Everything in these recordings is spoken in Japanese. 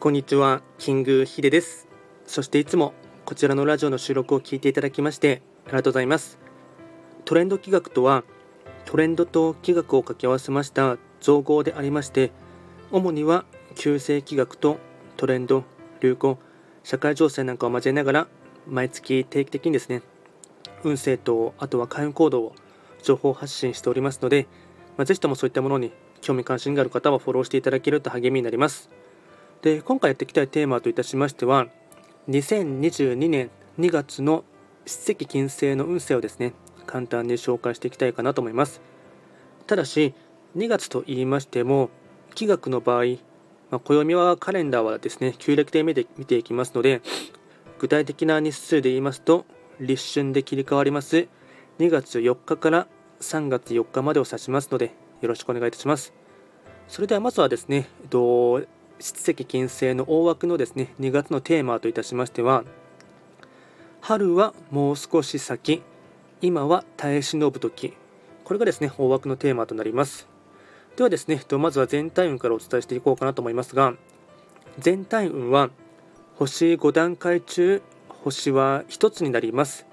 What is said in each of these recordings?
こんにちは、キングヒデです。そしていつもこちらのラジオの収録を聞いていただきましてありがとうございます。トレンド企画とは、トレンドと企画を掛け合わせました造語でありまして、主には旧世企画とトレンド、流行、社会情勢なんかを交えながら、毎月定期的にですね、運勢とあとは開運行動を情報発信しておりますので、まあ、ぜひともそういったものに興味関心がある方はフォローしていただけると励みになります。で今回やっていきたいテーマといたしましては2022年2月の七石金星の運勢をですね簡単に紹介していきたいかなと思います。ただし2月と言いましても気学の場合、まあ、暦はカレンダーはですね旧暦で見て見ていきますので具体的な日数で言いますと立春で切り替わります。2月4日から3月4日までを指しますのでよろしくお願いいたします。それではまずはですね、えっと、七石金星の大枠のですね2月のテーマといたしましては春はもう少し先今は耐え忍ぶ時これがですね大枠のテーマとなります。ではですねまずは全体運からお伝えしていこうかなと思いますが全体運は星5段階中星は1つになります。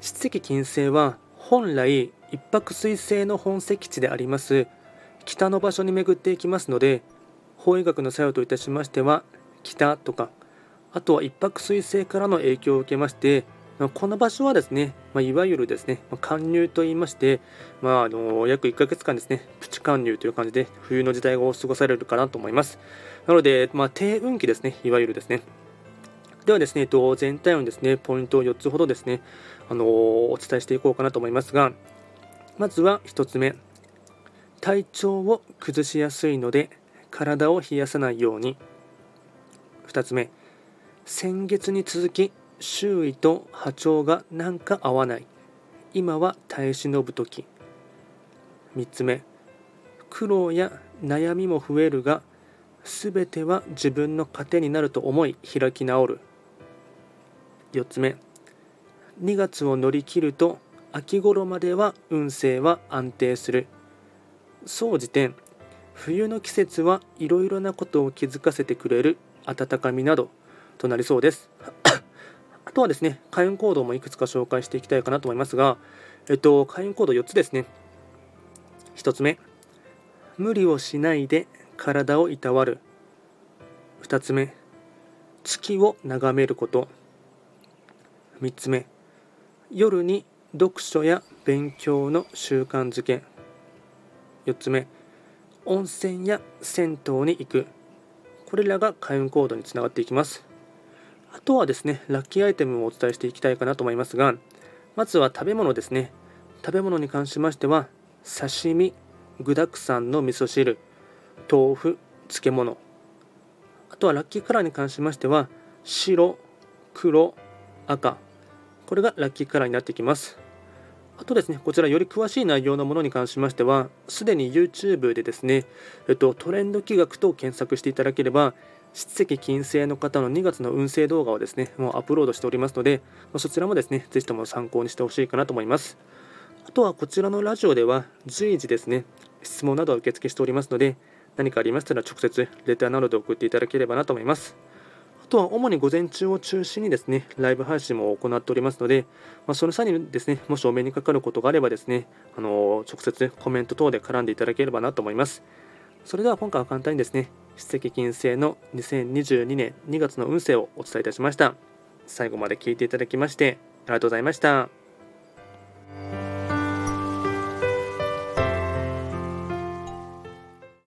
七石金星は本来一泊水星の本石地であります北の場所に巡っていきますので法医学の作用といたしましては北とかあとは一泊水星からの影響を受けましてこの場所はですね、まあ、いわゆるですね、まあ、寒入と言いまして、まあ、あの約1ヶ月間ですね、プチ寒入という感じで冬の時代を過ごされるかなと思います。なので、まあ、低運気ですね、いわゆるですね。ではですね、全体運ですね、ポイントを4つほどですね、あのお伝えしていこうかなと思いますが、まずは1つ目、体調を崩しやすいので、体を冷やさないように。2つ目、先月に続き周囲と波長がなんか合わない。今は耐え忍ぶ時。3つ目苦労や悩みも増えるが全ては自分の糧になると思い開き直る。4つ目2月を乗り切ると秋頃までは運勢は安定する。総じて冬の季節はいろいろなことを気づかせてくれる温かみなどとなりそうです あとはですね、開運行動もいくつか紹介していきたいかなと思いますが、えっと、開運行動4つですね。1つ目、無理をしないで体をいたわる。2つ目、月を眺めること。3つ目、夜に読書や勉強の習慣づけ。4つ目、温泉や銭湯に行く。これらが開運行動につながっていきます。あとはですね、ラッキーアイテムをお伝えしていきたいかなと思いますが、まずは食べ物ですね。食べ物に関しましては、刺身、具沢山の味噌汁、豆腐、漬物。あとはラッキーカラーに関しましては、白、黒、赤。これがラッキーカラーになってきます。あとですね、こちらより詳しい内容のものに関しましては、すでに YouTube でですね、えっと、トレンド企画と検索していただければ、七石金星の方の2月の運勢動画をですね、もうアップロードしておりますので、そちらもですね、ぜひとも参考にしてほしいかなと思います。あとはこちらのラジオでは随時ですね、質問などを受付しておりますので、何かありましたら直接レターなどで送っていただければなと思います。とは主に午前中を中心にですね、ライブ配信も行っておりますので、まあ、その際にですね、もしお目にかかることがあればですね、あの直接コメント等で絡んでいただければなと思います。それでは今回は簡単にですね、出席金星の2022年2月の運勢をお伝えいたしました。最後まで聞いていただきましてありがとうございました。